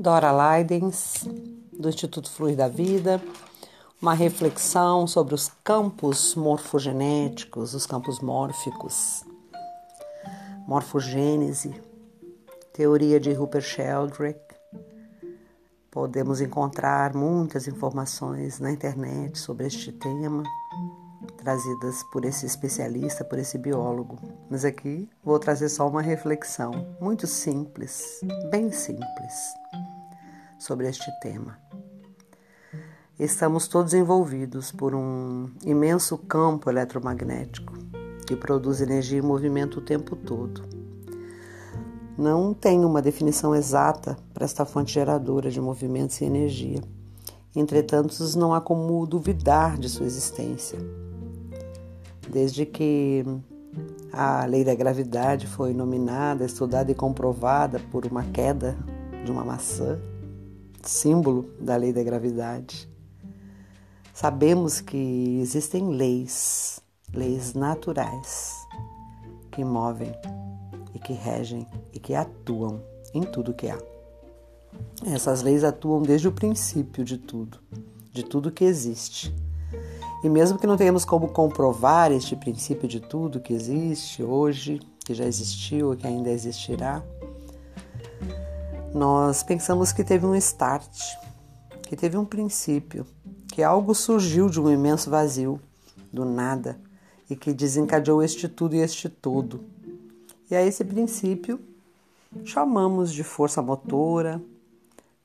Dora Leidens, do Instituto Fluir da Vida, uma reflexão sobre os campos morfogenéticos, os campos mórficos, morfogênese, teoria de Rupert Sheldrake. Podemos encontrar muitas informações na internet sobre este tema trazidas por esse especialista, por esse biólogo. Mas aqui vou trazer só uma reflexão muito simples, bem simples, sobre este tema. Estamos todos envolvidos por um imenso campo eletromagnético que produz energia e movimento o tempo todo. Não tem uma definição exata para esta fonte geradora de movimentos e energia. Entretanto, não há como duvidar de sua existência desde que a lei da gravidade foi nominada, estudada e comprovada por uma queda de uma maçã, símbolo da lei da gravidade. Sabemos que existem leis, leis naturais, que movem e que regem e que atuam em tudo que há. Essas leis atuam desde o princípio de tudo, de tudo que existe e mesmo que não tenhamos como comprovar este princípio de tudo que existe hoje, que já existiu ou que ainda existirá, nós pensamos que teve um start, que teve um princípio, que algo surgiu de um imenso vazio, do nada, e que desencadeou este tudo e este todo. E a esse princípio chamamos de força motora,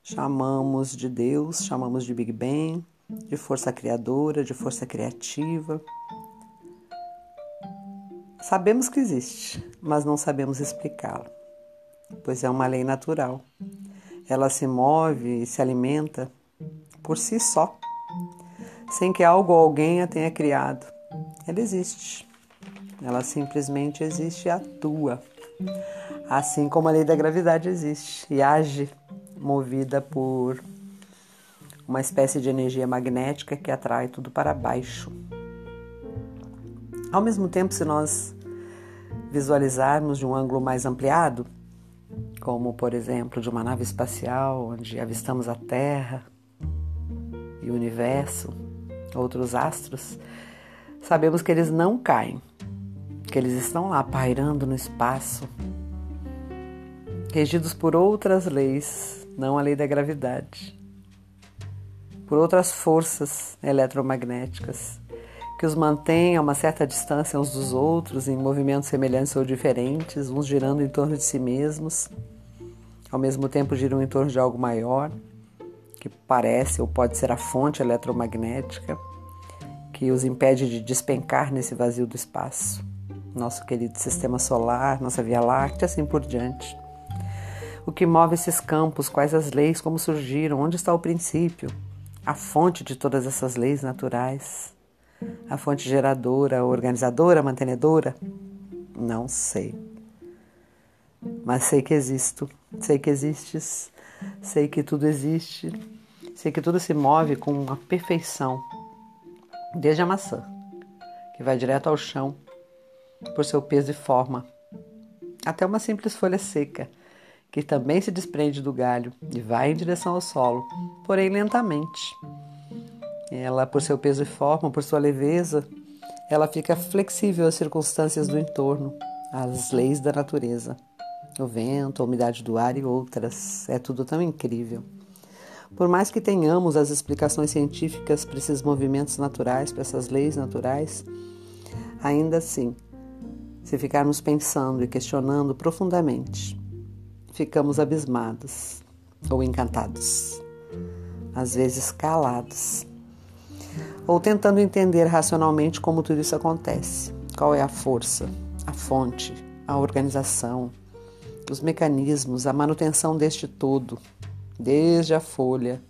chamamos de Deus, chamamos de Big Bang, de força criadora, de força criativa. Sabemos que existe, mas não sabemos explicá-lo, pois é uma lei natural. Ela se move e se alimenta por si só, sem que algo ou alguém a tenha criado. Ela existe. Ela simplesmente existe e atua. Assim como a lei da gravidade existe e age movida por uma espécie de energia magnética que atrai tudo para baixo. Ao mesmo tempo, se nós visualizarmos de um ângulo mais ampliado, como por exemplo de uma nave espacial onde avistamos a Terra e o universo, outros astros, sabemos que eles não caem, que eles estão lá pairando no espaço, regidos por outras leis, não a lei da gravidade por outras forças eletromagnéticas que os mantêm a uma certa distância uns dos outros, em movimentos semelhantes ou diferentes, uns girando em torno de si mesmos, ao mesmo tempo giram em torno de algo maior, que parece ou pode ser a fonte eletromagnética que os impede de despencar nesse vazio do espaço. Nosso querido sistema solar, nossa Via Láctea, assim por diante. O que move esses campos, quais as leis, como surgiram, onde está o princípio? a fonte de todas essas leis naturais, a fonte geradora, organizadora, mantenedora? Não sei. Mas sei que existo, sei que existes, sei que tudo existe, sei que tudo se move com uma perfeição, desde a maçã, que vai direto ao chão por seu peso e forma, até uma simples folha seca que também se desprende do galho e vai em direção ao solo, porém lentamente. Ela, por seu peso e forma, por sua leveza, ela fica flexível às circunstâncias do entorno, às leis da natureza, o vento, a umidade do ar e outras. É tudo tão incrível. Por mais que tenhamos as explicações científicas para esses movimentos naturais, para essas leis naturais, ainda assim, se ficarmos pensando e questionando profundamente, ficamos abismados ou encantados, às vezes calados, ou tentando entender racionalmente como tudo isso acontece. Qual é a força, a fonte, a organização, os mecanismos, a manutenção deste todo, desde a folha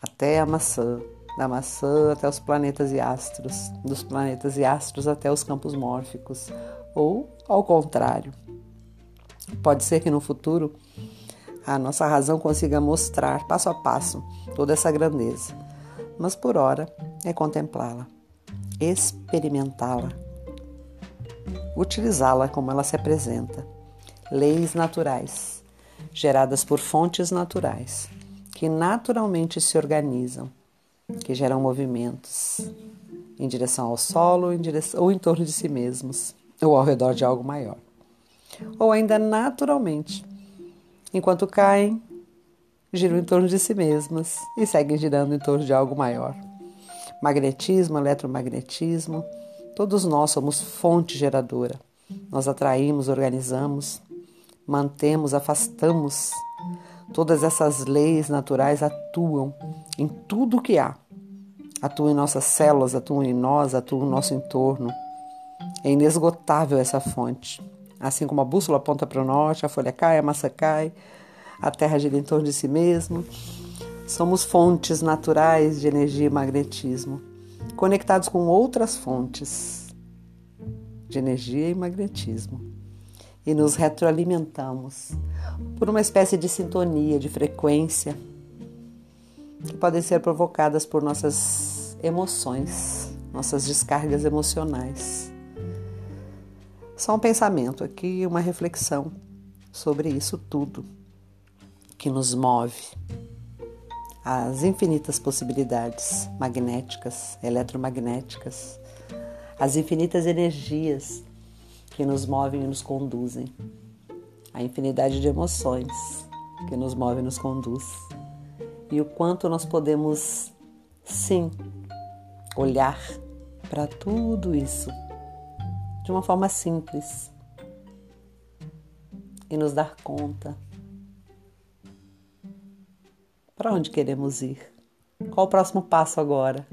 até a maçã, da maçã até os planetas e astros, dos planetas e astros até os campos mórficos, ou ao contrário, Pode ser que no futuro a nossa razão consiga mostrar passo a passo toda essa grandeza, mas por hora é contemplá-la, experimentá-la, utilizá-la como ela se apresenta. Leis naturais geradas por fontes naturais, que naturalmente se organizam, que geram movimentos em direção ao solo em direção, ou em torno de si mesmos, ou ao redor de algo maior. Ou ainda naturalmente, enquanto caem, giram em torno de si mesmas e seguem girando em torno de algo maior. Magnetismo, eletromagnetismo, todos nós somos fonte geradora. Nós atraímos, organizamos, mantemos, afastamos. Todas essas leis naturais atuam em tudo que há. Atuam em nossas células, atuam em nós, atuam no nosso entorno. É inesgotável essa fonte. Assim como a bússola aponta para o norte, a folha cai, a massa cai, a Terra gira em torno de si mesmo. Somos fontes naturais de energia e magnetismo, conectados com outras fontes de energia e magnetismo. E nos retroalimentamos por uma espécie de sintonia, de frequência, que podem ser provocadas por nossas emoções, nossas descargas emocionais. Só um pensamento aqui, uma reflexão sobre isso tudo que nos move, as infinitas possibilidades magnéticas, eletromagnéticas, as infinitas energias que nos movem e nos conduzem, a infinidade de emoções que nos move e nos conduz, e o quanto nós podemos, sim, olhar para tudo isso de uma forma simples e nos dar conta para onde queremos ir? Qual o próximo passo agora?